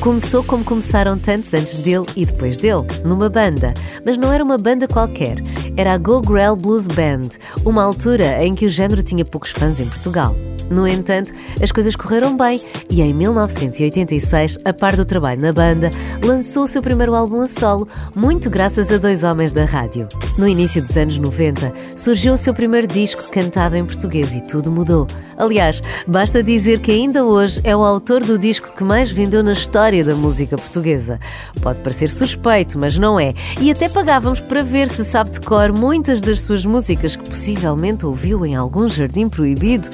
Começou como começaram tantos antes dele e depois dele, numa banda. Mas não era uma banda qualquer, era a Go Grell Blues Band, uma altura em que o género tinha poucos fãs em Portugal. No entanto, as coisas correram bem e em 1986, a par do trabalho na banda, lançou o seu primeiro álbum a solo, muito graças a dois homens da rádio. No início dos anos 90, surgiu o seu primeiro disco cantado em português e tudo mudou. Aliás, basta dizer que ainda hoje é o autor do disco que mais vendeu na história da música portuguesa. Pode parecer suspeito, mas não é. E até pagávamos para ver se sabe de cor muitas das suas músicas que possivelmente ouviu em algum jardim proibido.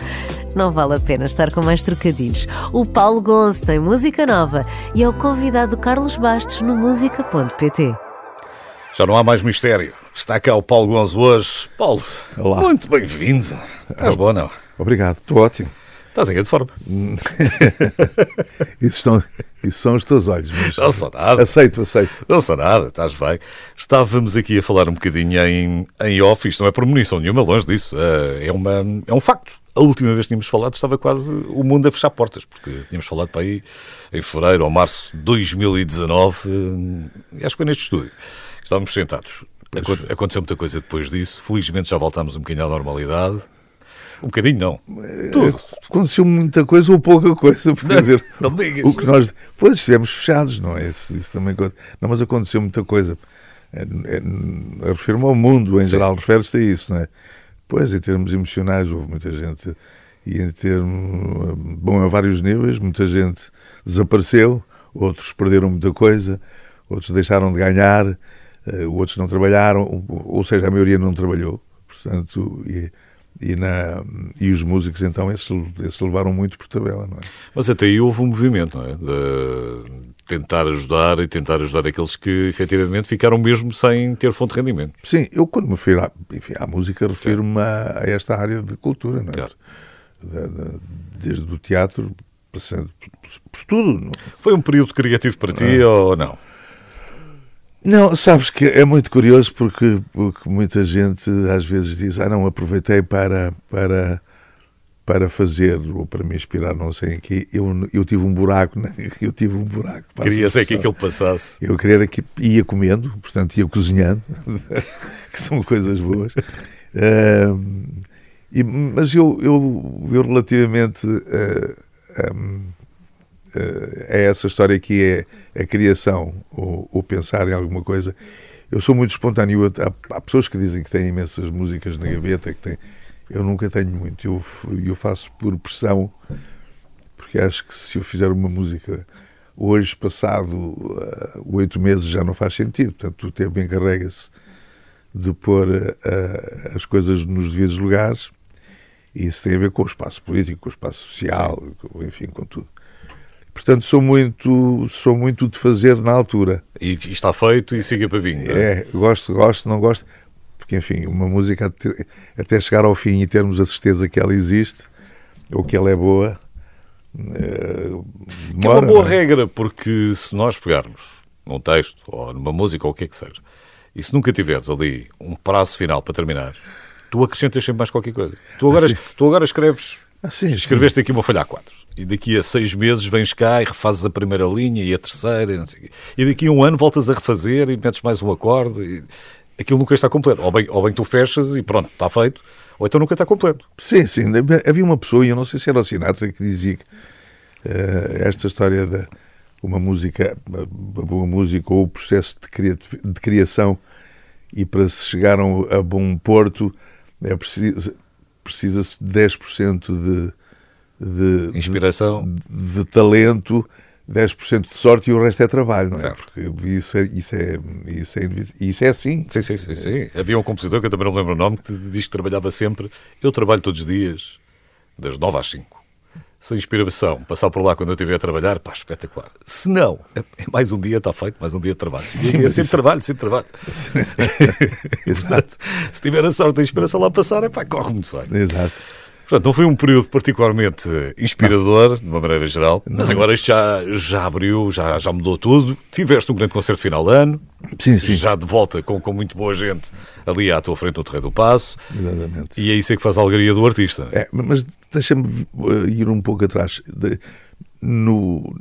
Não vale a pena estar com mais trocadilhos. O Paulo Gonço tem música nova e é o convidado Carlos Bastos no música.pt. Já não há mais mistério. Está cá o Paulo Gonzo hoje. Paulo, Olá. muito bem-vindo. Estás bom, não? Obrigado, estou ótimo. Estás em grande forma. isso, são, isso são os teus olhos. Mas não sou nada. Aceito, aceito. Não sou nada, estás bem. Estávamos aqui a falar um bocadinho em, em off, isto não é por munição nenhuma, longe disso. Eh, é, uma, é um facto. A última vez que tínhamos falado estava quase o mundo a fechar portas, porque tínhamos falado para aí em fevereiro ou março de 2019, eh, acho que foi neste estúdio. Estávamos sentados. Aconteceu muita coisa depois disso. Felizmente já voltámos um bocadinho à normalidade. Um bocadinho não. Tudo. Aconteceu muita coisa ou pouca coisa. Porque, não, dizer, não me digas. O que nós, pois estivemos fechados, não é? Isso, isso também Não, mas aconteceu muita coisa. É, é, refiro-me ao mundo, em Sim. geral, refere-se a isso, não é? Pois, em termos emocionais, houve muita gente. E em termos. Bom, a vários níveis, muita gente desapareceu, outros perderam muita coisa, outros deixaram de ganhar, uh, outros não trabalharam, ou seja, a maioria não trabalhou. Portanto, e, e, na, e os músicos então esses, esses levaram muito por tabela, não é? Mas até aí houve um movimento, não é? De tentar ajudar e tentar ajudar aqueles que efetivamente ficaram mesmo sem ter fonte de rendimento. Sim, eu quando me refiro à, enfim, à música refiro-me a, a, esta área de cultura, não é? Claro. De, de, desde o teatro, passando por, tudo. Não? Foi um período criativo para ti ah. ou não? Não, sabes que é muito curioso porque, porque muita gente às vezes diz: Ah, não, aproveitei para, para, para fazer ou para me inspirar, não sei em que. Eu, eu tive um buraco, né? eu tive um buraco. Queria ser que aquilo passasse. Eu queria que ia comendo, portanto ia cozinhando, que são coisas boas. Uh, e, mas eu, eu, eu relativamente. Uh, um, é essa história que é a criação ou, ou, pensar em alguma coisa. Eu sou muito espontâneo. Há, há, pessoas que dizem que têm imensas músicas na gaveta, que têm. Eu nunca tenho muito. Eu, eu faço por pressão, porque acho que se eu fizer uma música hoje, passado uh, oito meses, já não faz sentido. Portanto, o tempo encarrega-se de pôr uh, as coisas nos devidos lugares. E isso tem a ver com o espaço político, com o espaço social, com, enfim, com tudo. Portanto, sou muito, sou muito de fazer na altura. E está feito e siga para vinho. É? é, gosto, gosto, não gosto. Porque, enfim, uma música até chegar ao fim e termos a certeza que ela existe ou que ela é boa. É, que é uma boa é? regra, porque se nós pegarmos num texto ou numa música ou o que é que seja, e se nunca tiveres ali um prazo final para terminar, tu acrescentas sempre mais qualquer coisa. Tu agora, ah, tu agora escreves ah, sim, Escreveste sim. aqui uma folha a quatro. E daqui a seis meses vens cá e refazes a primeira linha e a terceira e não sei E daqui a um ano voltas a refazer e metes mais um acorde. E... Aquilo nunca está completo. Ou bem, ou bem tu fechas e pronto, está feito. Ou então nunca está completo. Sim, sim. Havia uma pessoa, e eu não sei se era o Sinatra, que dizia que uh, esta história da uma música, uma boa música ou o processo de, de criação e para se chegar a bom porto é preciso precisa-se de 10% de, de inspiração, de, de, talento, 10% de sorte e o resto é trabalho, não é? Certo. Porque isso é, isso é, isso é, isso é assim. Sim, sim, sim, sim. Havia um compositor que eu também não lembro o nome que diz que trabalhava sempre. Eu trabalho todos os dias, das 9 às 5 sem inspiração, passar por lá quando eu estiver a trabalhar, pá, espetacular. Se não, é, é mais um dia está feito, mais um dia de trabalho. Sim, é sempre trabalho, sempre trabalho. Portanto, se tiver a sorte da inspiração lá passar, é pá, corre muito bem. Exato. Portanto, não foi um período particularmente inspirador, não. de uma maneira geral, não. mas agora isto já, já abriu, já, já mudou tudo. Tiveste um grande concerto final de ano, sim, sim. já de volta com, com muito boa gente ali à tua frente no Terreiro do Passo. Exatamente. E é isso é que faz a alegria do artista. É, mas deixa-me eh, ir um pouco atrás. no,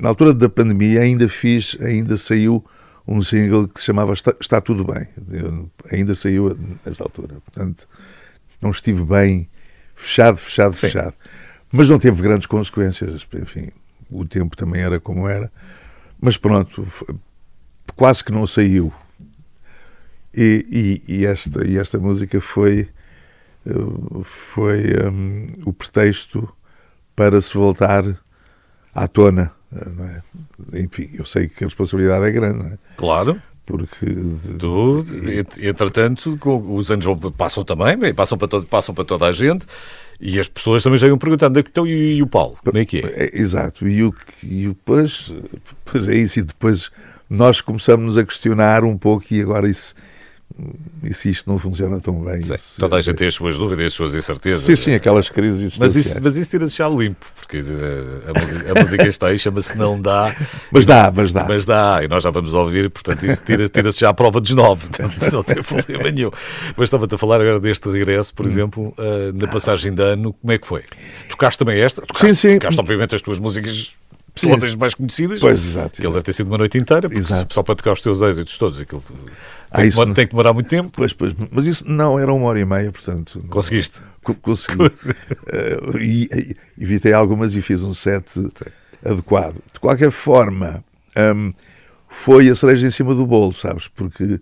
na altura da pandemia ainda fiz, ainda saiu um single que se chamava Está, Está Tudo Bem. Eu, ainda saiu nessa altura. Portanto, não estive bem fechado, fechado, Sim. fechado. Mas não teve grandes consequências. Enfim, o tempo também era como era. Mas pronto, quase que não saiu. E, e, e esta, e esta música foi, foi um, o pretexto para se voltar à tona. É? Enfim, eu sei que a responsabilidade é grande. É? Claro. Porque. Tu, entretanto, os anos passam também, passam para, todo, passam para toda a gente. E as pessoas também chegam perguntando, então e, e o Paulo, como é que é? é exato, e, o, e depois, depois é isso, e depois nós começamos a questionar um pouco, e agora isso e se isto não funciona tão bem. Sim, toda a gente tem as suas dúvidas, as suas incertezas. Sim, sim, aquelas crises Mas isso, mas isso tira-se já limpo, porque eh, a, música, a música está aí, chama-se Não Dá. Mas dá, mas dá. Mas dá, e nós já vamos ouvir, portanto isso tira-se tira já à prova dos nove, não, não tem problema nenhum. Mas estava-te a falar agora deste regresso, por hum. exemplo, uh, na passagem de ano, como é que foi? Tocaste também esta? Tocaste, sim, sim. Tocaste obviamente as tuas músicas todas mais conhecidas. Pois, exato. Que ele deve ter sido uma noite inteira, exato. só para tocar os teus êxitos todos. Aquilo ah, tem, que, tem que demorar muito tempo. Pois, pois, mas isso não era uma hora e meia, portanto. Conseguiste? Não, consegui. uh, e, e, evitei algumas e fiz um set Sim. adequado. De qualquer forma, um, foi a cereja em cima do bolo, sabes? Porque,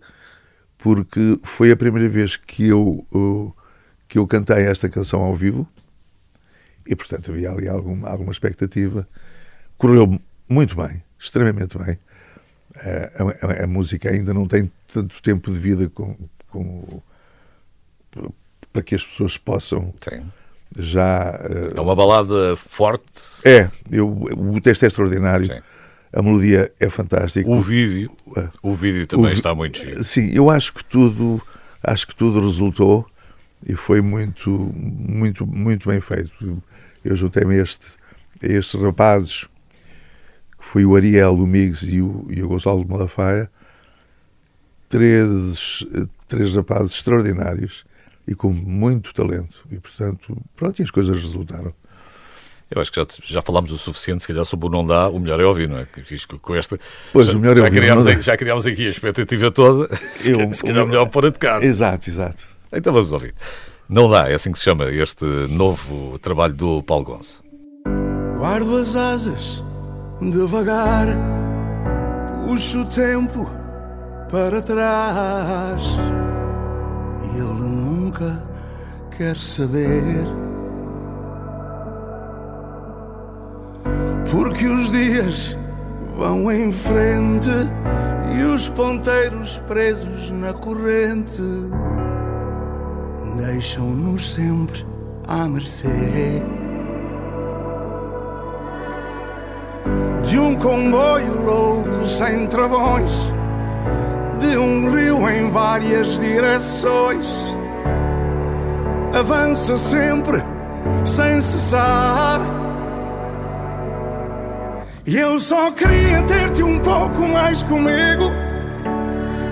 porque foi a primeira vez que eu, uh, que eu cantei esta canção ao vivo e, portanto, havia ali alguma, alguma expectativa correu muito bem, extremamente bem. Eh, a, a, a, música ainda não tem tanto tempo de vida com, com para que as pessoas possam Sim. já. É uma balada forte. É, eu, o texto é extraordinário. Sim. A melodia é fantástica. O vídeo, o vídeo também o, está muito giro. Sim, eu acho que tudo, acho que tudo resultou e foi muito, muito, muito bem feito. Eu juntei-me a, este, a estes rapazes foi o Ariel, o Migues e o, e o Gonçalo de Malafaia, três, três rapazes extraordinários e com muito talento. E, portanto, pronto, e as coisas resultaram. Eu acho que já, já falámos o suficiente, se calhar, sobre o não dá, o melhor é ouvir, não é? Com esta, pois, já, o melhor é já, criámos aqui, já criámos aqui a expectativa toda, se, eu, se calhar, o melhor pôr a tocar. Exato, exato. Então vamos ouvir. Não dá, é assim que se chama este novo trabalho do Paulo Gonço. Guardo as asas devagar, puxo o tempo para trás. E ele nunca quer saber. Porque os dias vão em frente e os ponteiros presos na corrente deixam-nos sempre à mercê. De um comboio louco sem travões, de um rio em várias direções. Avança sempre sem cessar. E eu só queria ter-te um pouco mais comigo.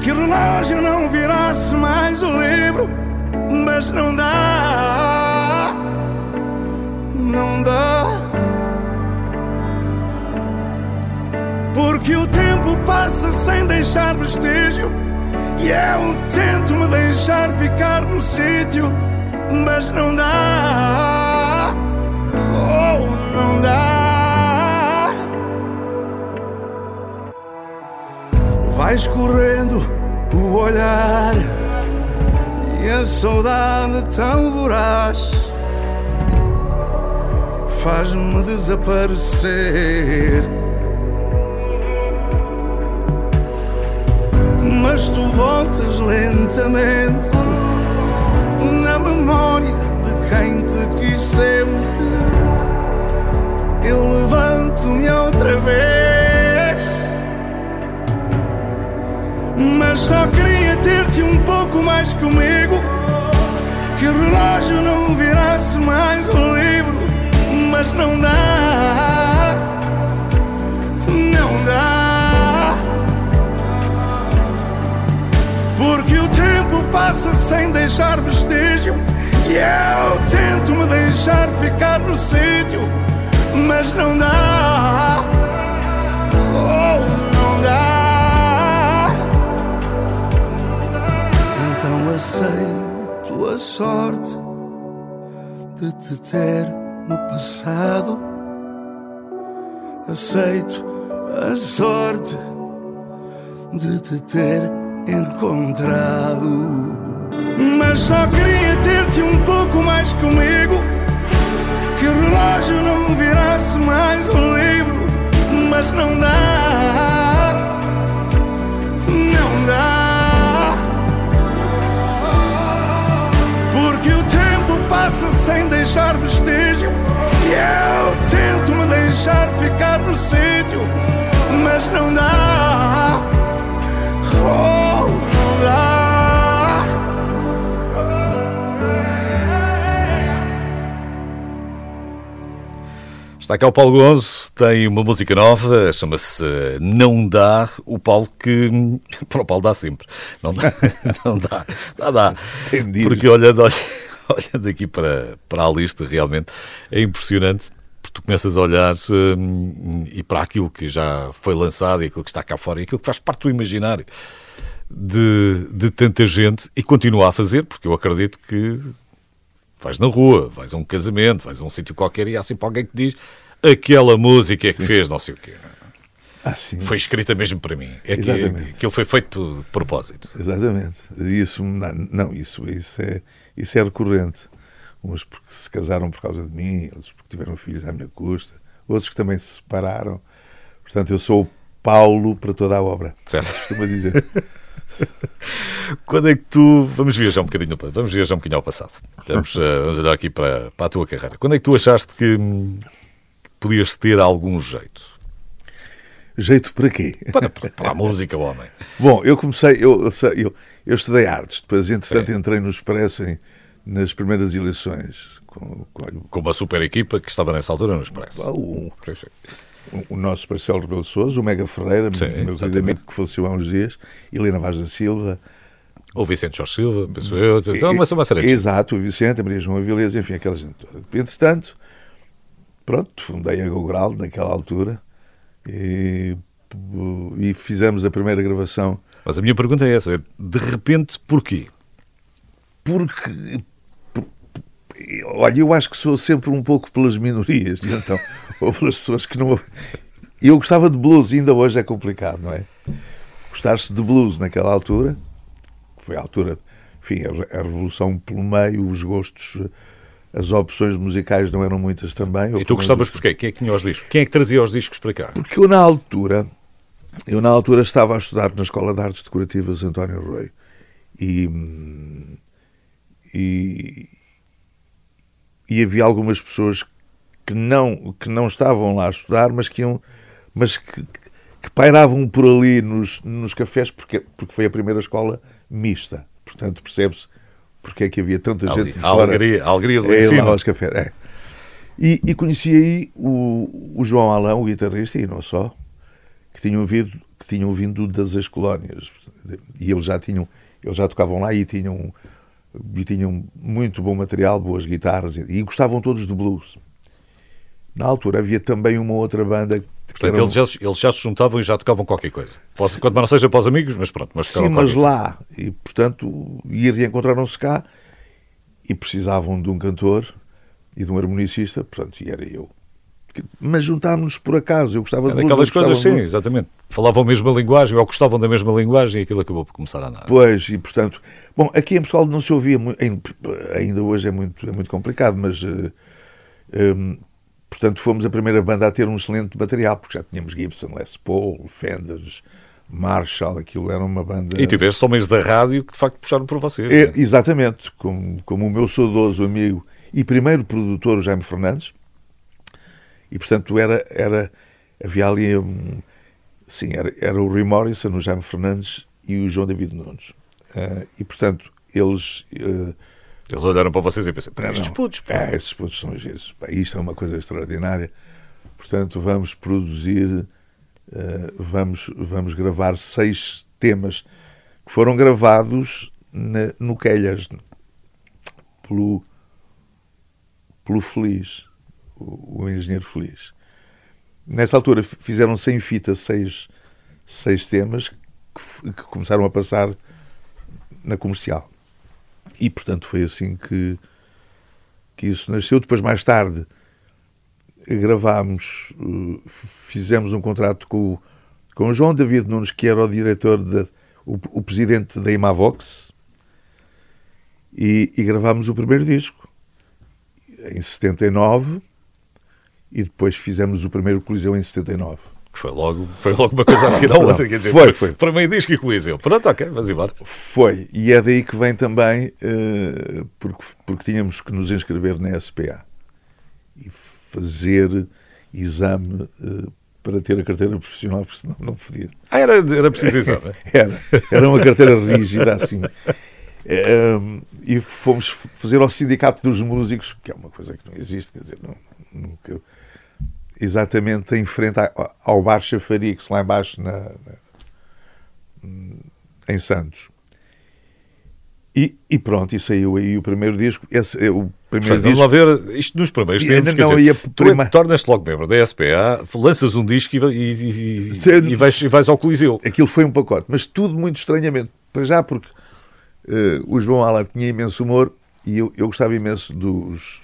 Que o relógio não virasse mais o livro, mas não dá, não dá. Porque o tempo passa sem deixar vestígio. E eu tento me deixar ficar no sítio, mas não dá. Oh, não dá. Vai escorrendo o olhar e a saudade tão voraz faz-me desaparecer. Mas tu voltas lentamente na memória de quem te quis sempre. Eu levanto-me outra vez, mas só queria ter-te um pouco mais comigo. Que o relógio não virasse mais o livro, mas não dá, Porque o tempo passa sem deixar vestígio. E eu tento me deixar ficar no sítio, mas não dá. Oh, não dá. Então aceito a sorte de te ter no passado. Aceito a sorte de te ter encontrado. Mas só queria ter-te um pouco mais comigo. Que o relógio não virasse mais um livro. Mas não dá. Não dá. Porque o tempo passa sem deixar vestígio. E eu tento me deixar ficar no sítio. Mas não dá. Está cá o Paulo Gonzo, tem uma música nova, chama-se Não Dá. O Paulo que. Para o Paulo dá sempre. Não dá, não dá, dá, dá. Porque olhando, olhando aqui para, para a lista, realmente é impressionante. Porque tu começas a olhar hum, e para aquilo que já foi lançado e aquilo que está cá fora e aquilo que faz parte do imaginário de, de tanta gente e continua a fazer, porque eu acredito que vais na rua, vais a um casamento, vais a um sítio qualquer e há sempre alguém que diz aquela música é que sim. fez não sei o quê. Ah, foi escrita mesmo para mim. É que aquilo foi feito de propósito. Exatamente. Isso, não, não, isso, isso, é, isso é recorrente. Uns porque se casaram por causa de mim, outros porque tiveram filhos à minha custa, outros que também se separaram. Portanto, eu sou o Paulo para toda a obra. Certo. Costuma dizer. Quando é que tu. Vamos viajar um bocadinho, vamos viajar um bocadinho ao passado. Vamos, uh, vamos olhar aqui para, para a tua carreira. Quando é que tu achaste que, que podias ter algum jeito? Jeito para quê? Para, para, a música, homem. Bom, eu comecei, eu, eu, eu estudei artes, depois, entretanto, entrei no Expresso em, nas primeiras eleições. Com, com... com, uma super equipa que estava nessa altura no Expresso. o, o nosso Marcelo Rebelo Souza, o Mega Ferreira, Sim, meu querido amigo que faleceu há uns dias, Helena Vaz da Silva. O Vicente Jorge Silva, penso eu. Então, uma, uma série Exato, o Vicente, a Maria João Avilés, enfim, aquela gente toda. Entretanto, pronto, fundei a Gogral naquela altura e, e fizemos a primeira gravação. Mas a minha pergunta é essa: de repente, porquê? Porque, olha, eu acho que sou sempre um pouco pelas minorias, então, ou pelas pessoas que não. Eu gostava de blues, ainda hoje é complicado, não é? Gostar-se de blues naquela altura, foi a altura, enfim, a revolução pelo meio, os gostos, as opções musicais não eram muitas também. E tu gostavas porquê? Quem é que tinha os discos? Quem é que trazia os discos para cá? Porque eu, na altura, eu na altura estava a estudar na Escola de Artes Decorativas António Rui e, e, e havia algumas pessoas que não, que não estavam lá a estudar, mas que iam, mas que, que pairavam por ali nos, nos cafés, porque, porque foi a primeira escola mista. Portanto, percebe-se porque é que havia tanta gente a alegria, a alegria do é, ensino. Aos cafés, é. E, e, conheci aí o, o João Alão, o guitarrista, e não só, que tinham vindo, que tinham vindo das ex-colónias. E eles já tinham, eles já tocavam lá e tinham e tinham muito bom material, boas guitarras, e gostavam todos de blues. Na altura havia também uma outra banda. Portanto, eles, já, eles já se juntavam e já tocavam qualquer coisa. Pode, quanto não seja para os amigos, mas pronto. Mas Sim, mas lá. E, portanto, e reencontraram-se cá e precisavam de um cantor e de um harmonicista, portanto, e era eu mas juntámos-nos por acaso. Eu gostava é de daquelas coisas, sim, exatamente. Falavam a mesma linguagem ou gostavam da mesma linguagem e aquilo acabou por começar a andar. Pois, e portanto, bom, aqui em Portugal não se ouvia muito, ainda hoje é muito, é muito complicado, mas eh, um, portanto fomos a primeira banda a ter um excelente material, porque já tínhamos Gibson, Les Paul, Fenders. Marshall, aquilo era uma banda. E tiveste homens da rádio que de facto puxaram por vocês. É, né? Exatamente, como, como o meu saudoso amigo e primeiro produtor, o Jaime Fernandes, e, portanto, era, era, havia ali um, sim, era, era o Rui Morrison, o Jaime Fernandes e o João David Nunes. Uh, e, portanto, eles... Uh, eles olharam para vocês e pensaram, estes putos, pá. É, estes putos são giros. isto é uma coisa extraordinária. Portanto, vamos produzir, uh, vamos, vamos gravar seis temas que foram gravados na, no Quelhas, pelo, pelo Feliz o, o Engenheiro Feliz. Nessa altura fizeram sem fita seis, seis temas que, que começaram a passar na comercial. E, portanto, foi assim que, que isso nasceu. Depois, mais tarde, gravámos, eh, fizemos um contrato com, com o João David Nunes, que era o diretor, de, o, o presidente da Imavox, e, e gravámos o primeiro disco em 79 e depois fizemos o primeiro Coliseu em 79. Foi logo, foi logo uma coisa a seguir à outra. Quer dizer, foi, foi. Para meio disco e Coliseu. Pronto, ok, vamos embora. Foi. E é daí que vem também, uh, porque, porque tínhamos que nos inscrever na SPA e fazer exame uh, para ter a carteira profissional, porque senão não podia. Ah, era, era preciso exame? era. Era uma carteira rígida assim. Uh, e fomos fazer ao Sindicato dos Músicos, que é uma coisa que não existe, quer dizer, não, nunca exatamente em frente ao bar Chafarix, lá embaixo na, na, em Santos. E, e, pronto, e saiu aí o primeiro disco. Esse, é o primeiro Portanto, disco. Vamos lá ver isto nos primeiros tempos. Não, dizer, tu prima... tornas-te logo membro da SPA, lanças um disco e, e, e, vais, e vais ao Coliseu. Aquilo foi um pacote, mas tudo muito estranhamente. Para já, porque uh, o João Ala tinha imenso humor e eu, eu gostava imenso dos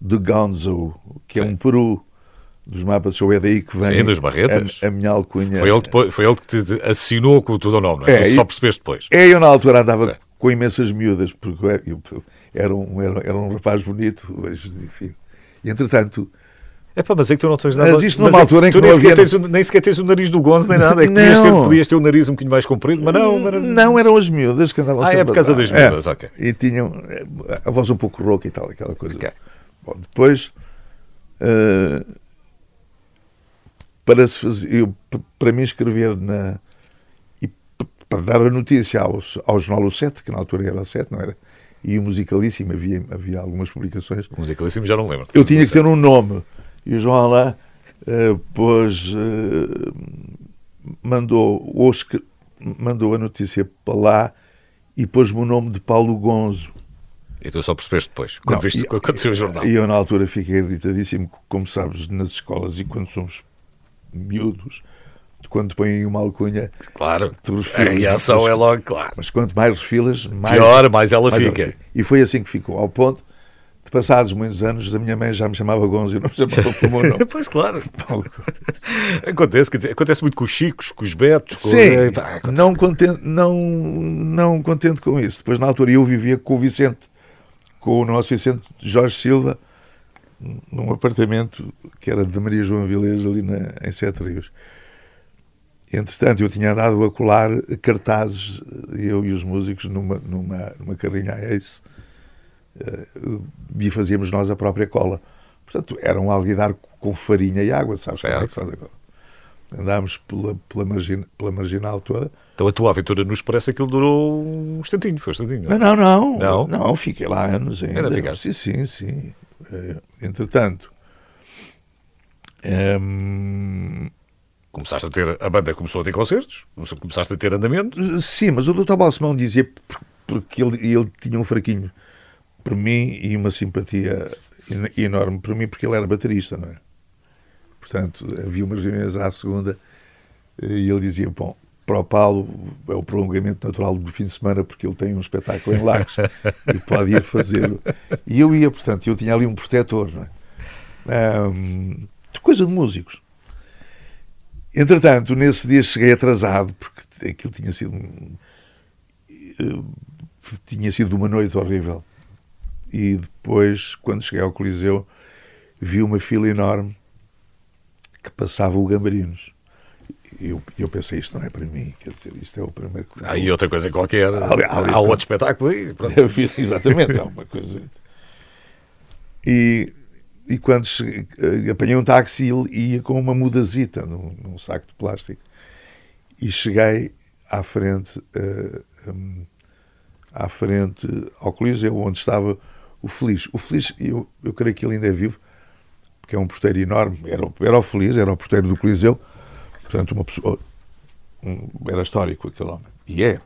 do Gonzo, que Sim. é um peru dos mapas show, é daí que vem Sim, dos Barretas. A, a, minha alcunha. Foi ele, depois, foi ele que te assinou com o teu nome, não é? é só percebeste depois. É, eu na altura andava é. com imensas miúdas, porque eu, eu, era, um, era, era um rapaz bonito, mas, enfim. E, entretanto. É para mas é que tu não tens nada. Mas isto numa mas altura é, em que tu nem sequer, tens, nem sequer tens o nariz do Gonzo nem nada. É que podias ter, podias ter o nariz um bocadinho mais comprido, mas não. Mas... Não, eram as miúdas que andavam Ah, é por causa das miúdas, é. ok. E tinham a voz um pouco rouca e tal, aquela coisa. Okay. Bom, depois. Uh, para, se fazer, eu, para me inscrever na. e para dar a notícia ao, ao jornal O 7, que na altura era o 7, não era? E o Musicalíssimo, havia, havia algumas publicações. O Musicalíssimo já não lembro. Eu tinha que ter um nome. E o João lá uh, pôs. Uh, mandou, Oscar, mandou a notícia para lá e pôs-me o nome de Paulo Gonzo. E tu só percebeste depois, quando não, viste o que aconteceu no jornal. E eu, na altura, fiquei irritadíssimo, como sabes, nas escolas e quando somos miúdos, quando põem uma alcunha. Claro, a reação mas, é logo, claro. Mas quanto mais refilas, mais. Pior, mais ela mais fica. Ela, e foi assim que ficou, ao ponto de passados muitos anos, a minha mãe já me chamava Gonzo e não me chamava pelo meu nome. pois claro. acontece, quer dizer, acontece muito com os Chicos, com os Betos. Com... Sim, pá, não, contente, não, não contente com isso. Depois, na altura, eu vivia com o Vicente, com o nosso Vicente Jorge Silva, num apartamento que era de Maria João Vilês, ali na, em Sete Rios. Entretanto, eu tinha dado a colar cartazes, eu e os músicos, numa, numa, numa carrinha Ace, uh, e fazíamos nós a própria cola. Portanto, era um alguidar com farinha e água, sabes certo. como é que faz agora? Andámos pela, pela, margin, pela marginal toda. Então a tua aventura nos parece que ele durou um instantinho, foi um instantinho. Não, não, não. Não, não fiquei lá anos ainda. ainda sim, sim, sim. Eh, entretanto, um, começaste a ter a banda começou a ter concertos, começaste a ter andamento. Sim, mas o Dr. Balsemão dizia porque ele, ele tinha um fraquinho por mim e uma simpatia enorme por mim porque ele era baterista, não é? Portanto, havia umas reuniões à segunda e ele dizia: Bom, para o Paulo é o prolongamento natural do fim de semana porque ele tem um espetáculo em Lagos e pode ir fazê-lo. E eu ia, portanto, eu tinha ali um protetor, não é? Um, de coisa de músicos. Entretanto, nesse dia cheguei atrasado porque aquilo tinha sido eh, tinha sido uma noite horrível. E depois, quando cheguei ao Coliseu, vi uma fila enorme que passava o Gambarinos eu, eu pensei, isto não é para mim, quer dizer, isto é o primeiro. Há e outra coisa qualquer, ali, ali, há outro espetáculo aí. Exatamente, há uma coisa. E, e quando cheguei, eh, apanhei um táxi e ia com uma mudazita num, num, saco de plástico e cheguei à frente, uh, um, à frente ao Coliseu, onde estava o Feliz. O Feliz, eu, eu creio que ele ainda é vivo, porque é um porteiro enorme, era, era o Feliz, era o porteiro do Coliseu Portanto, uma pessoa. Um, era histórico aquele homem. E é.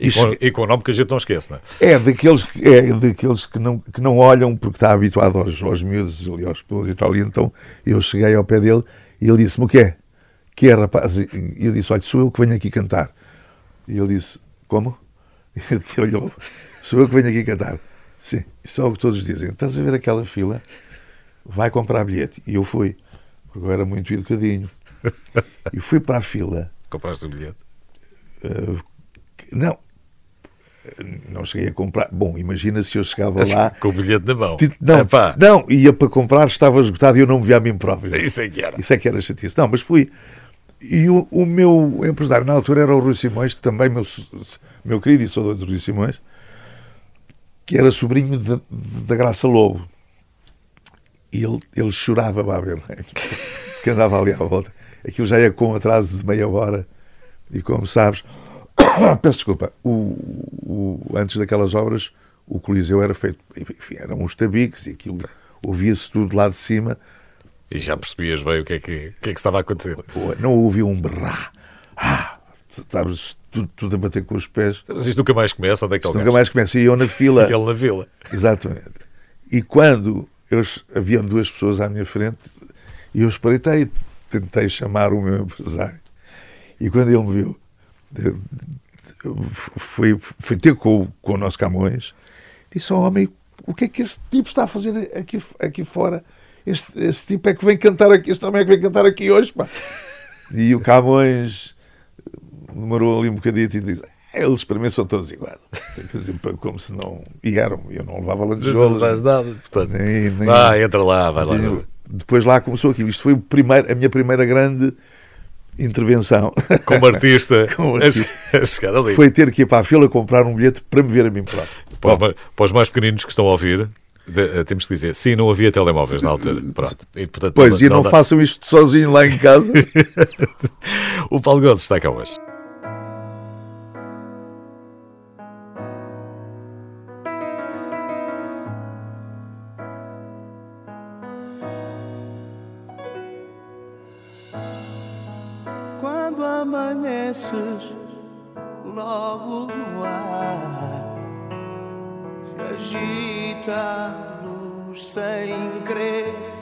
E, com, e com o nome que a gente não esquece, não é? É daqueles, é daqueles que, não, que não olham porque está habituado aos, aos miúdos ali, aos pelos e tal. E então eu cheguei ao pé dele e ele disse-me: O que é? Que é, rapaz? E eu disse: Olha, sou eu que venho aqui cantar. E ele disse: Como? E ele olhou: Sou eu que venho aqui cantar. Sim, isso é o que todos dizem. Estás a ver aquela fila? Vai comprar bilhete. E eu fui, porque eu era muito educadinho. E fui para a fila. Compraste o bilhete? Uh, não, não cheguei a comprar. Bom, imagina se eu chegava lá. Com o bilhete na mão. Não, Epá. não, ia para comprar, estava esgottado e eu não me via a mim próprio. Isso é que era. Isso é que era chatice. Não, mas fui. E o, o meu empresário na altura era o Rui Simões, também meu, meu querido e saudoso Rui Simões, que era sobrinho da Graça Lobo. E ele, ele chorava, ver, que andava ali à volta. Aquilo já ia com atraso de meia hora. E como sabes, peço desculpa, o, o, antes daquelas obras, o Coliseu era feito, enfim, eram uns tabiques e aquilo ouvia-se tudo lá de cima. E já percebias bem o que é que, o que, é que estava a acontecer. Não ouvia um berrar. Ah, sabes, tudo, tudo, a bater com os pés. Mas isto nunca mais começa, onde é que está Nunca mais começa. E eu na fila. e ele na fila. Exatamente. E quando eu, havia duas pessoas à minha frente, e eu espreitei, tentei chamar o meu empresário. E quando ele me viu, foi, foi ter com, com o nosso Camões, disse ao homem: o que é que este tipo está a fazer aqui, aqui fora? Este, este tipo é que vem cantar aqui, este homem é que vem cantar aqui hoje. Pá. E o Camões demorou ali um bocadinho e disse: eles para mim são todos iguais. Como se não. E eram, eu não levava lantejolos. Não nada. Portanto, nem, nem, vai, entra lá, vai lá. Depois lá começou aquilo. Isto foi o primeiro, a minha primeira grande intervenção. Como artista, Como artista. A, chegar ali. Foi ter que ir para a fila comprar um bilhete para me ver a mim próprio. Para, para os mais pequeninos que estão a ouvir, de, eh, temos que dizer, sim, não havia telemóveis na altura. Pronto. E, portanto, pois, não, e não, não façam isto sozinho lá em casa. o Paulo Gomes está cá hoje. amanheces logo no ar se agita sem crer.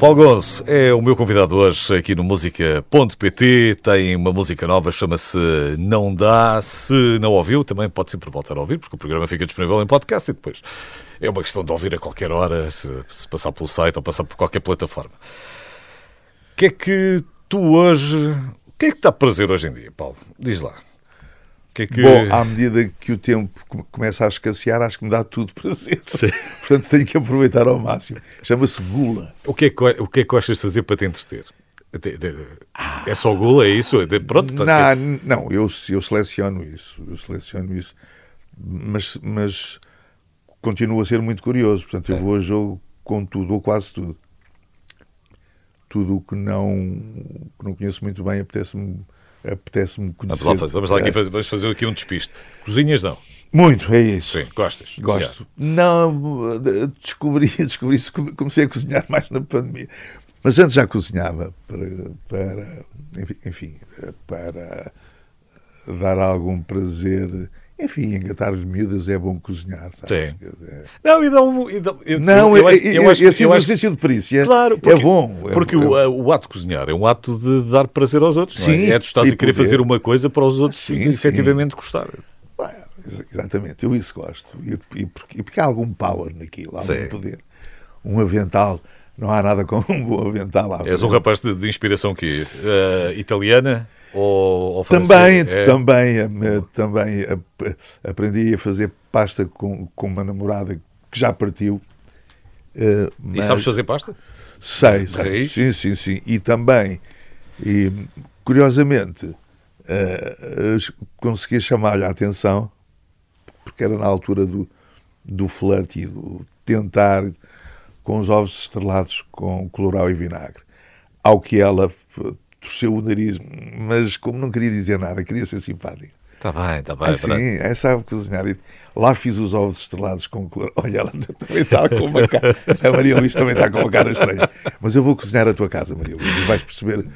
Paulo Gonzo é o meu convidado hoje aqui no música.pt. Tem uma música nova, chama-se Não Dá. Se não ouviu, também pode sempre voltar a ouvir, porque o programa fica disponível em podcast e depois é uma questão de ouvir a qualquer hora, se, se passar pelo site ou passar por qualquer plataforma. O que é que tu hoje. O que é que está a prazer hoje em dia, Paulo? Diz lá. Que é que... Bom, à medida que o tempo come- começa a escasear, acho que me dá tudo prazer. Sim. Portanto, tenho que aproveitar ao máximo. Chama-se gula. O que, é que, o que é que gostas de fazer para te entreter? É só gula, é isso? Pronto, está Não, não eu, eu seleciono isso. Eu seleciono isso. Mas, mas continuo a ser muito curioso. Portanto, eu É. vou a jogo com tudo, ou quase tudo. Tudo o que não, que não conheço muito bem apetece-me apetece-me conhecer. vamos lá aqui É, fazer, vamos fazer aqui um despiste. Cozinhas não? Muito, é isso. Sim, gostas? Gosto. Não, de- descobri, descobri isso, come- comecei a cozinhar mais na pandemia. Mas antes já cozinhava para, para enfim, para dar algum prazer. Enfim, engatar as miúdas é bom cozinhar, sabes? Sim. Não, e dá um. e dá- eu- Não, eu, eu, é- acho- eu é- acho que- esse eu acho- exercício de perícia Claro, porque, é bom. é- porque é- o, o ato de cozinhar é um ato de dar prazer aos outros. não é? Sim, é tu estás a querer poder. fazer uma coisa para os outros Sim, efetivamente gostar. Exatamente, eu isso gosto. E, e porque, e porque há algum power naquilo, há Sim. algum poder. Um avental, não há nada como um bom avental. És um rapaz de, de inspiração que italiana ou, ou Também? É? também, eh, também ap- aprendi a fazer pasta com, com uma namorada que já partiu. eh, E mas- sabes fazer pasta? Sei, sei. Sim, sim, sim. E também, e, curiosamente, eh, consegui chamar-lhe a atenção, porque era na altura do, do flerte e do tentar com os ovos estrelados com colorau e vinagre. Ao que ela torceu o nariz, mas como não queria dizer nada, queria ser simpática. Está bem, está bem. Ah, pronto. sim, é, sabe cozinhar. Lá fiz os ovos estrelados com color. Olha, ela também está com uma cara. A Maria Luís também está com uma cara estranha. Mas eu vou cozinhar a tua casa, Maria Luís, e vais perceber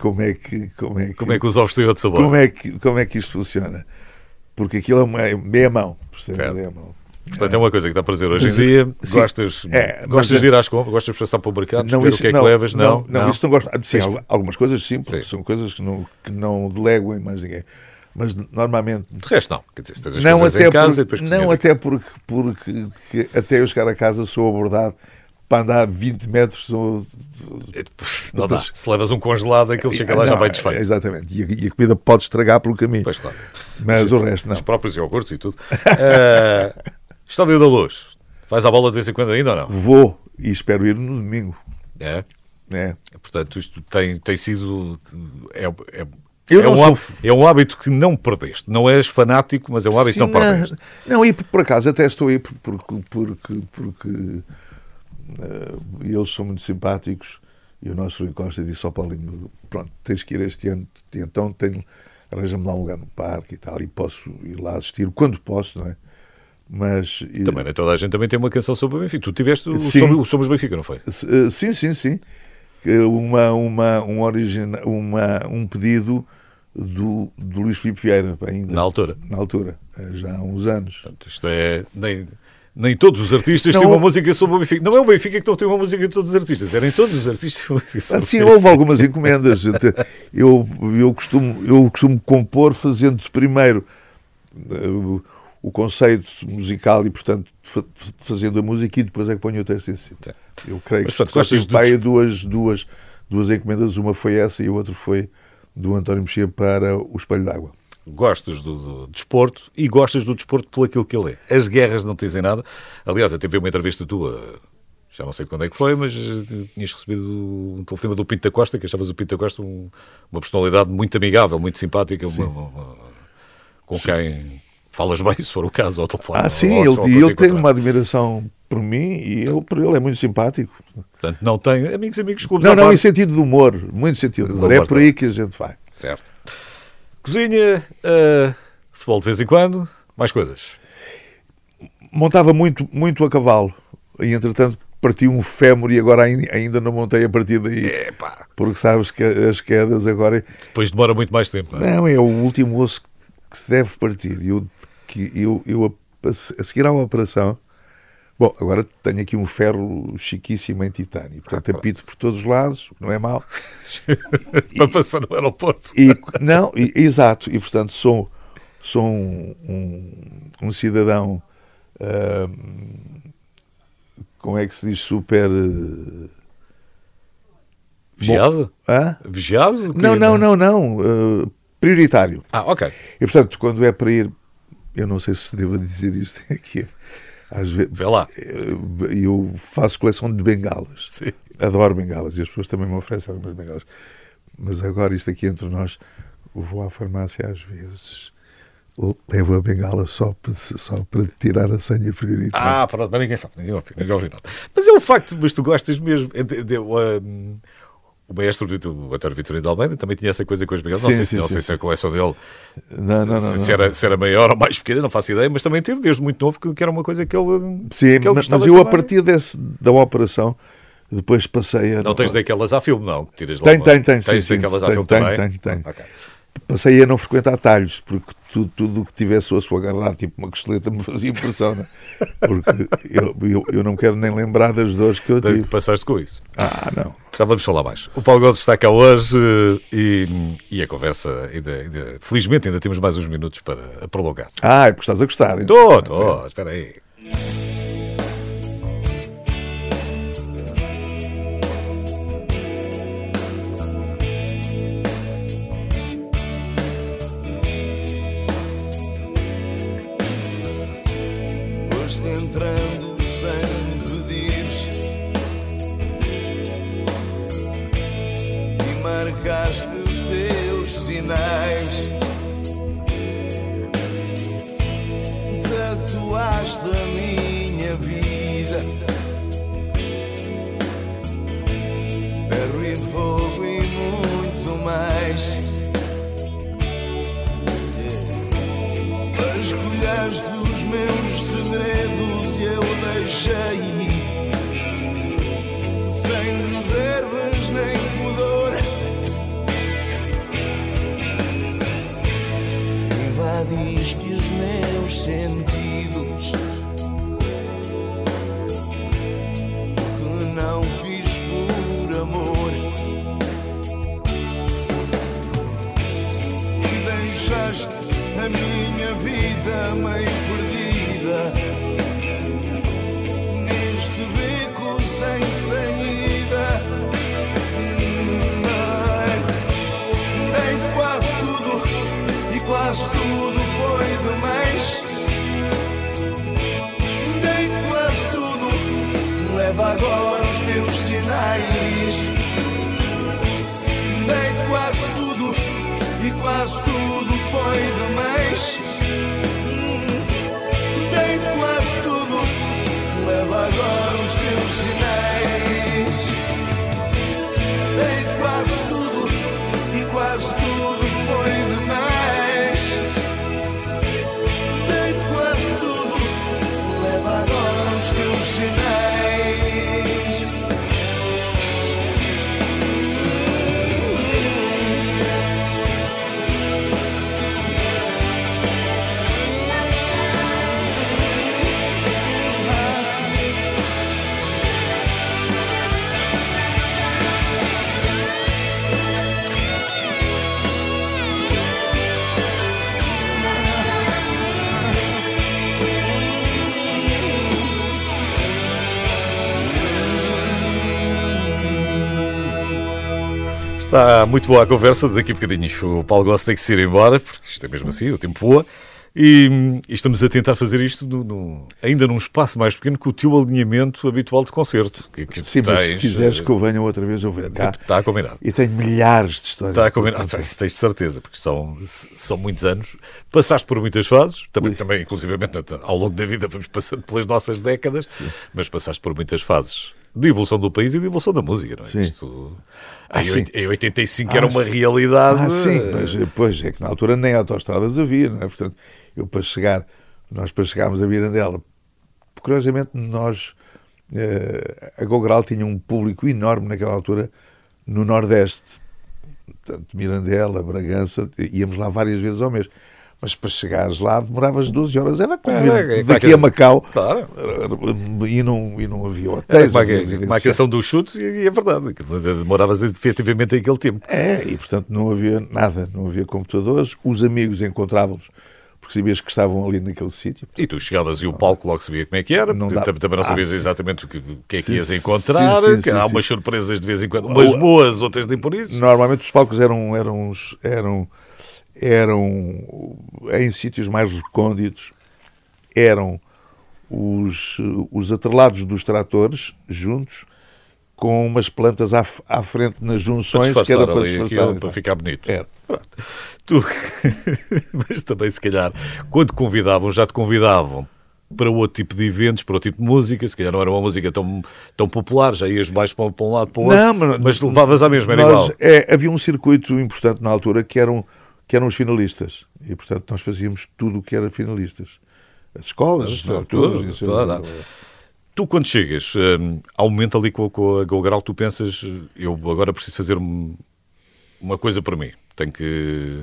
como é que. Como é que, Como é que os ovos têm outro sabor? como é que, como é que isto funciona. Porque aquilo é uma é meia mão. Percebe? Certo. Meia mão. Portanto, é uma coisa que está a prazer hoje em dia. sim, gostas, é, gostas de ir às compras, gostas de passar pelo mercado, não, o que é que não, levas? Não, não, isso não gosto. Sim, algumas coisas sim, porque Sim. são coisas que não, que não delego em mais ninguém. Mas normalmente De resto, não. Quer dizer, se tens as não até em casa e depois não até porque, porque que até eu chegar a casa sou abordado para andar 20 metros sou. Não dá. Se levas um congelado, aquilo chega lá e já Não, vai desfeito. exatamente e a, e a comida pode estragar pelo caminho Pois claro. mas o resto não Os próprios iogurtes e tudo. Eh, Estádio da Luz. Vais à bola de vez em quando ainda ou não? vou e espero ir no domingo É. né? Portanto, isto tem, tem sido. É, é, é não um, hábito, é um hábito que não perdeste. Não és fanático, mas é um hábito que não Sim, perdeste. não, e por, acaso até estou aí por- porque, porque, porque eh, eles são muito simpáticos e o nosso Rui Costa disse ao Paulinho: Pronto, tens que ir este ano, então tenho, arranja-me lá um lugar no parque e tal, e posso ir lá assistir quando posso, não é? Mas Também, né? toda a gente também tem uma canção sobre o Benfica. Tu tiveste o, Sim. sobre, o Somos Benfica, não foi? Eh, Sim, sim, sim. Uma, uma, um, origina, uma, um pedido do, do Luís Filipe Vieira, ainda Na altura. na altura, eh, já há uns anos. Portanto, isto é. Nem, nem todos os artistas Não, têm uma houve- música sobre o Benfica. Não é o Benfica que não tem uma música de todos os artistas. Eram todos os artistas uma música Ah, sobre sim, o Benfica. houve algumas encomendas. Eu, eu, costumo, eu costumo compor fazendo primeiro eh, o, conceito musical e, portanto, fa- fazendo a música e depois é que ponho o texto em cima. Eu creio Mas, que portanto, gostas de des- duas, duas, duas encomendas. Uma foi essa e a outra foi do António Mexia para o Espelho d'Água. Gostas do, do desporto e gostas do desporto por aquilo que ele é. As guerras não te dizem nada. Aliás, até vi uma entrevista tua, já não sei quando é que foi, mas eh, tinhas recebido um telefonema do Pinto da Costa, que achavas o Pinto da Costa um- uma personalidade muito amigável, muito simpática, uma- uma- uma- com quem falas bem, se for o caso, ao telefone. Ah, sim, ele, e ele te tem uma admiração por mim e ele por ele é muito simpático. Portanto, não tem amigos, amigos, clubes Não, não, em sentido de humor, muito sentido de humor. É por aí que a gente vai. Certo. Cozinha, uh, futebol de vez em quando, mais coisas. Montava muito, muito a cavalo e entretanto parti um fémur e agora ainda não montei a partir daí. Epa. Porque sabes que as quedas agora. Depois demora muito mais tempo. Não, é, não, é o último osso que se deve partir. Eu, que, eu, eu a seguir à operação. Bom, agora tenho aqui um ferro chiquíssimo em titânio, portanto ah, apito por todos os lados, não é mal. Para passar no aeroporto. E, não, e, exato, e portanto sou, sou um, um, um cidadão uh, como é que se diz, super. Uh... Vigiado? Hã? Vigiado? Não, não, não, não. Uh, prioritário. Ah, ok. E portanto, quando é para ir. Eu não sei se devo dizer isto aqui. Às vezes, Vê lá. Eh, eu faço coleção de bengalas. Sim. Adoro bengalas e as pessoas também me oferecem algumas bengalas. Mas agora, isto aqui entre nós, vou à farmácia às vezes levo a bengala só para, só para tirar a senha prioritária. Ah, pronto, mas ninguém sabe, ninguém ouve, ninguém ouve nada. Mas é o facto, mas tu gostas mesmo. De, de, um, o maestro o António Vitorino de Almeida também tinha essa coisa com as bengalas. Não, sei, sim, não sim. sei se a coleção dele não, não, não, se, Era, se era maior ou mais pequena, não faço ideia, mas também teve desde muito novo que, que era uma coisa que ele. Sim, que ele mas, mas eu a partir desse, da operação. Depois passei a. Não tens daquelas à filme, não? Tiras tem, tem, tem. Tens sim, daquelas sim, à filme tem, também? Tem, tem. Okay passei a não frequentar talhos, porque tudo, tudo que tivesse osso agarrado, tipo uma costeleta, me fazia impressão. Né? Porque eu, eu, eu, não quero nem lembrar das dores que eu tive. Passaste com isso? Ah, não. Já vamos falar mais. O Paulo Gomes está cá hoje e, e a conversa, ainda, ainda, felizmente, ainda temos mais uns minutos para prolongar. Ah, é porque estás a gostar. Estou, estou, espera aí. Leva agora os teus sinais. Dei quase tudo e quase tudo foi demais. Está muito boa a conversa. Daqui a bocadinho o Paulo Gosta tem que se ir embora, porque isto é mesmo assim, o tempo voa. E, e, estamos a tentar fazer isto no, no, ainda num espaço mais pequeno que o teu alinhamento habitual de concerto. Que, que Sim, mas se quiseres que eu venha outra vez, eu venho cá. Está combinado. E tenho milhares de histórias. Está combinado. Isso tens certeza, porque são, são muitos anos. Passaste por muitas fases, também, também inclusivamente ao longo da vida vamos passando pelas nossas décadas, Sim. mas passaste por muitas fases de evolução do país e de evolução da música, não é? Sim. Isto, ah, em, em 85 ah, era uma realidade. Ah, sim, mas depois é que na altura nem autoestradas havia, não é? Portanto, eu para chegar, nós para chegarmos a Mirandela, curiosamente nós, eh, a Gogral tinha um público enorme naquela altura no Nordeste, tanto Mirandela, Bragança, íamos lá várias vezes ao mês. Mas para chegares lá demoravas 12 horas. Era como é, é, daqui a Macau. Claro. E não, e não havia hotéis. Uma questão dos chutes e é verdade. Demoravas efetivamente aquele tempo. É, e portanto não havia nada. Não havia computadores. Os amigos encontravam-los porque sabias que estavam ali naquele sítio. E tu chegavas e o palco logo sabia como é que era, não dá... também não sabias ah, exatamente o que, que é que ias encontrar, sim, sim, sim, há umas surpresas de vez em quando, umas boas, outras nem por isso. Normalmente os palcos eram, eram, eram, eram em sítios mais recônditos, eram os, os atrelados dos tratores juntos, com umas plantas à, à frente nas junções que era para disfarçar. para ficar bonito. Era. Tu, mas também, se calhar, quando convidavam, já te convidavam para outro tipo de eventos, para outro tipo de música, se calhar não era uma música tão, tão popular, já ias mais para, para um lado, para o outro, não, mas, mas levavas à mesma, era nós, igual. É, havia um circuito importante na altura que eram, que eram os finalistas, e portanto nós fazíamos tudo o que era finalistas. As escolas, tudo, tudo, isso, tudo, Tu, quando chegas um, ao momento ali com, com a Golgaral, tu pensas, eu agora preciso fazer uma coisa para mim tem que.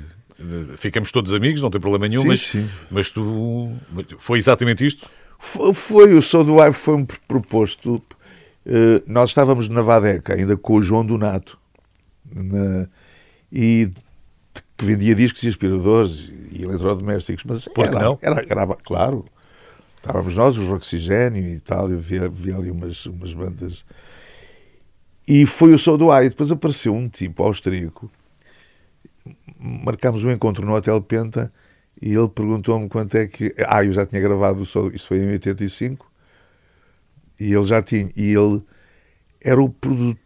Ficamos todos amigos, não tem problema nenhum, sim, mas, sim. mas tu. Foi exatamente isto? Foi, foi o Sou do Live foi-me proposto. Uh, nós estávamos na Vadeca, ainda com o João Donato, na, e que vendia discos e aspiradores e eletrodomésticos, mas era, não? Era, era, claro, estávamos nós, os Roxigênio e tal, e havia, havia ali umas, umas bandas. E foi o Sou do Ar, e depois apareceu um tipo austríaco marcámos um encontro no Hotel Penta e ele perguntou-me quanto é que. Ah, eu já tinha gravado, isso foi em 85, e ele já tinha. E ele era o produtor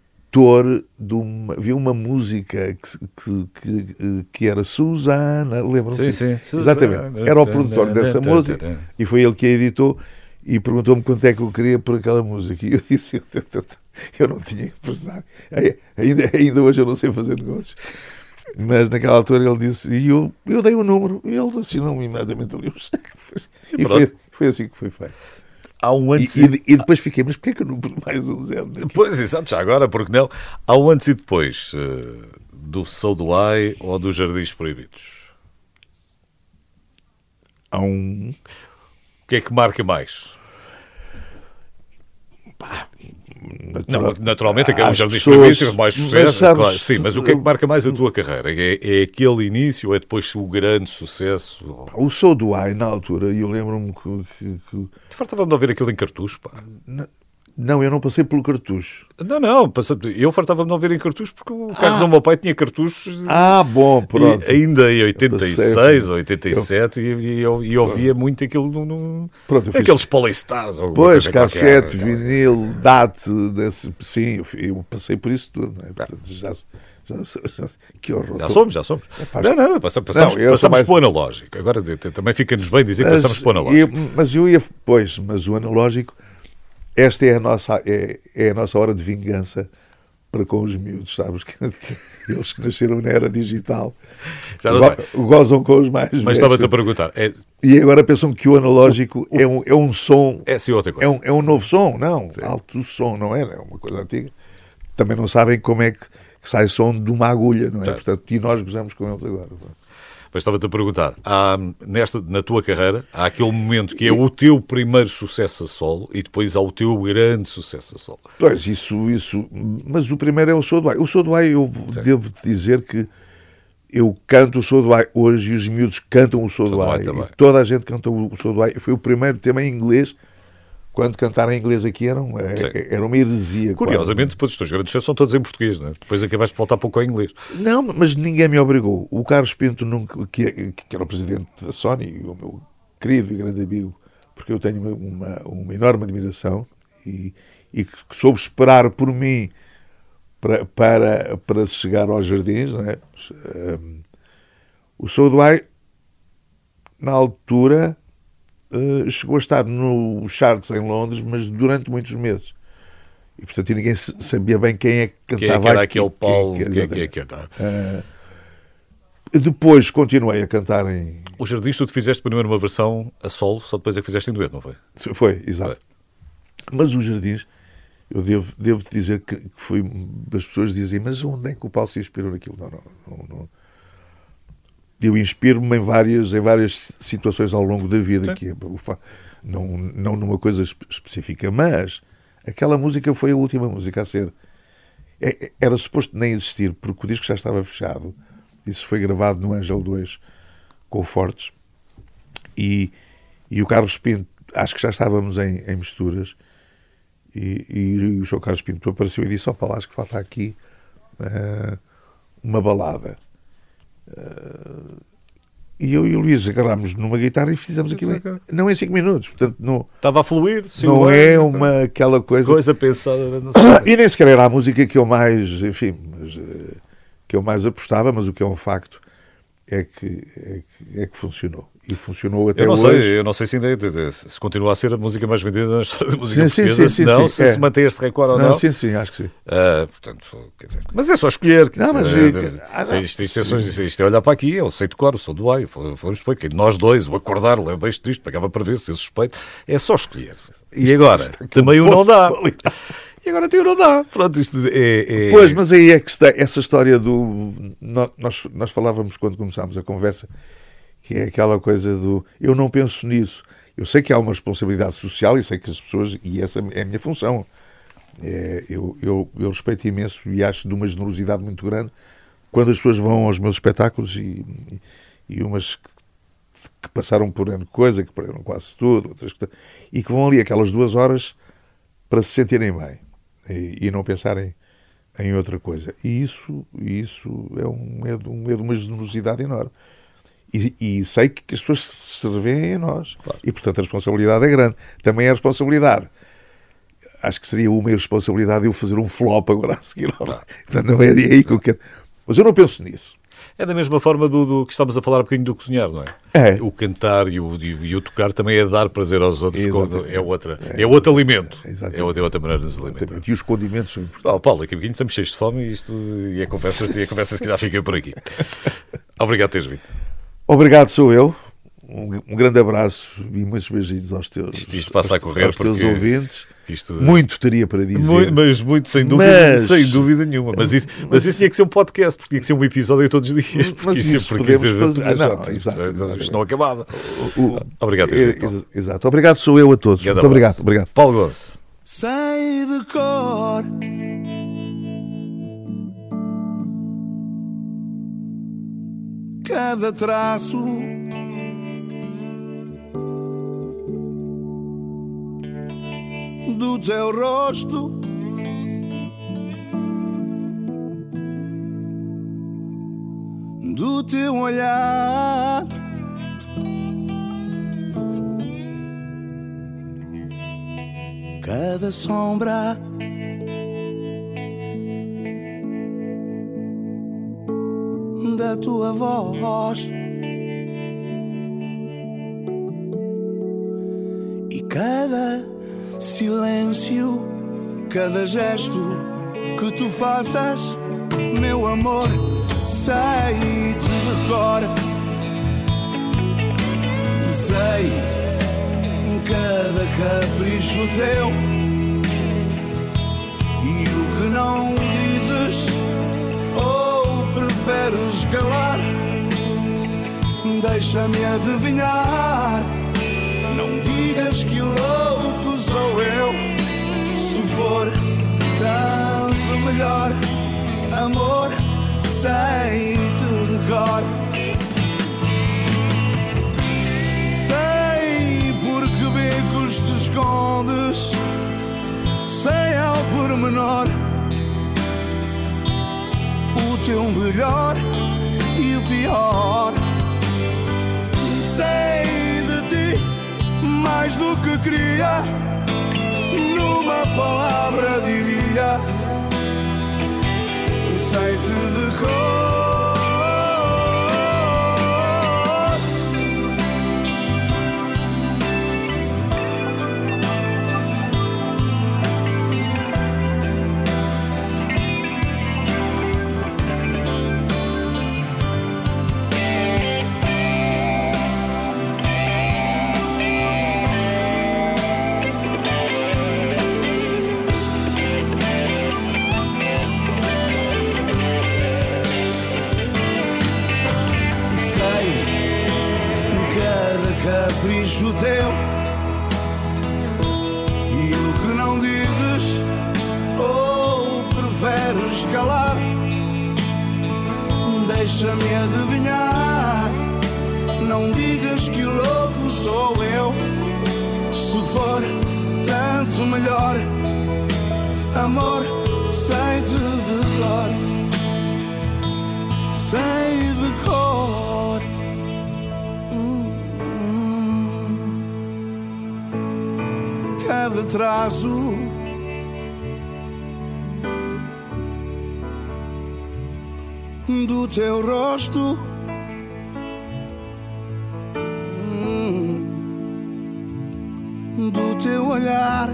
de uma. Havia uma música que, que, que, era Susana, lembram-se? Sim, sim, Exatamente. Era o produtor dessa música e foi ele que a editou e perguntou-me quanto é que eu queria por aquela música. E eu disse: eu não tinha empresário. Ainda, ainda hoje eu não sei fazer negócios. Mas naquela altura ele disse, e eu, eu dei o número, e ele assinou-me imediatamente ali o cheque. E foi, foi assim que foi feito. Há um antes e, e, e, depois fiquei, mas porquê é que eu não pus mais um zero? Né? Pois, exato, já agora, porque não? Há um antes e depois uh, do Sou do Ai ou dos Jardins Proibidos? Há um. O que é que marca mais? Pá, não, naturalmente, aquele é Jardim Proibidos teve mais sucesso. Sabes, claro, sim, mas o que é que marca mais a tua carreira? É, é aquele início ou é depois o grande sucesso? O Sou do Ai, na altura, e eu lembro-me que. que, que... Fartava-me de ouvir aquilo em cartucho, pá. Não, eu não passei pelo cartucho. Não, não, eu fartava-me não ver em cartucho porque o carro ah. do meu pai tinha cartuchos. Ah, bom, pronto. ainda em 86 ou 87 eu... e, eu, e ouvia muito aquilo no. no... Pronto, fiz... Aqueles Polystars. Pois, cassete, vinil, date, desse... sim, eu passei por isso tudo. Né? Portanto, já, já, já, que horror. Já somos, já somos. É, não, não, passamos, passamos, não, passamos mais... para o analógico. Agora também fica-nos bem dizer que mas, passamos para o analógico. Eu, mas eu ia, pois, mas o analógico esta é a nossa, é, é a nossa hora de vingança para com os miúdos, sabes? Eles que nasceram na era digital go, gozam com os mais Mas estava-te a perguntar. É... E agora pensam que o analógico o, o, é, um, é um som. É sim, outra coisa. É um, é um novo som, não. Sim. Alto som, não é? É uma coisa antiga. Também não sabem como é que, que sai som de uma agulha, não é? Certo. Portanto, e nós gozamos com eles agora. Mas estava-te a perguntar, há, nesta, na tua carreira, há aquele momento que é o teu primeiro sucesso a solo e depois há o teu grande sucesso a solo. Pois, isso, isso. Mas o primeiro é o Sou do Ai. O Sou do Ai, eu certo. devo dizer que eu canto o Sou do Ai hoje e os miúdos cantam o Sou do Ai. Toda a gente canta o Sou do Ai. Foi o primeiro tema em inglês quando cantar em inglês aqui era, um, é, era uma heresia. Curiosamente, depois os teus grandes shows são todos em português, não é? Depois acabaste de voltar pouco ao inglês. Não, mas ninguém me obrigou. O Carlos Pinto, nunca, que, que era o presidente da Sony, o meu querido e grande amigo, porque eu tenho uma, uma, uma enorme admiração e, e que soube esperar por mim para, para, para chegar aos jardins, não é? Um, o Soudway, na altura, uh, chegou a estar no charts em Londres, mas durante muitos meses. E, portanto, ninguém sabia bem quem é que cantava quem é que era aquele Paulo, quem, quem, quem é que era. Uh, depois continuei a cantar em. Os Jardins, tu te fizeste primeiro uma versão a solo, só depois é que fizeste em dueto, não foi? Foi, exato. Foi. Mas os Jardins, eu devo, devo dizer que, que foi. As pessoas dizem, mas onde é que o Paulo se inspirou naquilo? Não, não, não. não. Eu inspiro-me em várias, em várias situações ao longo da vida, que é, não, não numa coisa específica, mas aquela música foi a última música a ser. É, era suposto nem existir, porque o disco já estava fechado. Isso foi gravado no Angel 2 com o Fortes. E, e o Carlos Pinto, acho que já estávamos em, em misturas. E, e, o João Carlos Pinto apareceu e disse: Opa, lá, acho que falta aqui uh, uma balada. Uh, e eu e o Luís agarrámos numa guitarra e fizemos aquilo. Não em 5 minutos. Portanto, não, Estava a fluir. Sim, não é uma, aquela coisa. Coisa pensada. e nem sequer era a música que eu mais. Enfim, mas, uh, que eu mais apostava, mas o que é um facto é que, é que, é que funcionou. E funcionou até eu não hoje. Sei, eu não sei se ainda se continua a ser a música mais vendida na história da música sim, portuguesa, sim, sim, se não, se, é. se mantém este recorde ou não. Sim, sim, acho que sim. Uh, portanto, quer dizer, mas é só escolher. Não, mas, ah, não, isto, isto, isto, isto, é olhar para aqui, eu sei cor, eu sou do AI, falamos suspeito, nós dois, o acordar, lembra isto disto, pagava para ver, ser suspeito, é só escolher. E agora, também o não dá. E agora tem não dá. Pronto, isto é, é... Pois, mas aí é que está essa história do. Nós, nós falávamos quando começámos a conversa, que é aquela coisa do eu não penso nisso. Eu sei que há uma responsabilidade social e sei que as pessoas. E essa é a minha função. É, eu, eu, eu respeito imenso e acho de uma generosidade muito grande quando as pessoas vão aos meus espetáculos e, e umas que, que passaram por ano coisa, que perderam quase tudo, outras que, e que vão ali aquelas duas horas para se sentirem bem e, e não pensarem em outra coisa. E isso, isso é um medo, um medo, uma generosidade enorme. E, e, sei que as pessoas se revêem em nós. Claro. E, portanto, a responsabilidade é grande. Também é a responsabilidade. Acho que seria uma irresponsabilidade eu fazer um flop agora a seguir. Claro. Portanto, não é aí que eu quero. Mas eu não penso nisso. É da mesma forma do, do, que estávamos a falar um bocadinho do cozinhar, não é? é. O cantar e o, e, e o tocar também é dar prazer aos outros. É, outra, é, é outro alimento. É, é outra, maneira de nos alimentar. E os condimentos são importantes. Oh, Paulo, daqui a pouquinho estamos cheios de fome e, isto, e a conversa, e a conversa se calhar fica por aqui. Obrigado por teres vindo. Obrigado, sou eu. Um, um, grande abraço e muitos beijinhos aos teus, isto, isto passa aos, a correr aos teus ouvintes. Isto, muito teria para dizer. Muito, mas muito, sem dúvida, mas, sem dúvida nenhuma. Mas isso, mas, mas isso tinha que ser um podcast, porque tinha que ser um episódio todos os dias. Porque mas isso, isso podemos dizer, fazer. Ah, não, exato, isto não acabava. O, obrigado. É, exato. Obrigado, sou eu a todos. Muito obrigado. obrigado. Paulo Gomes. Sei de cor. Cada traço do teu rosto. Do teu olhar. Cada sombra. Da tua voz. E cada silêncio, cada gesto que tu faças, meu amor, sei-te de cor. Sei cada capricho teu Deixa-me adivinhar, não digas que o louco sou eu. Se for tanto melhor, amor, sei-te de cor. Sei por que becos se esconde pormenor, o teu melhor e o pior. Sei de ti mais do que queria, numa palavra diria. Sei-te de cor. Capricho teu. E o que não dizes ou preferes calar Deixa-me adivinhar. Não digas que louco sou eu. Se for tanto melhor Amor, sei-te de cor Sei de cor cada traço. Do teu rosto, do teu olhar,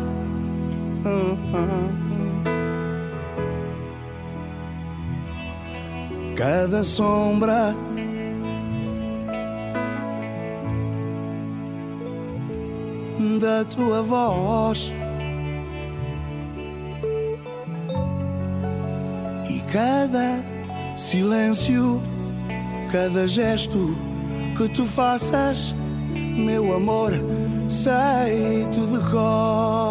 cada sombra da tua voz. E cada silêncio, cada gesto que tu faças, meu amor, sei-te de cor.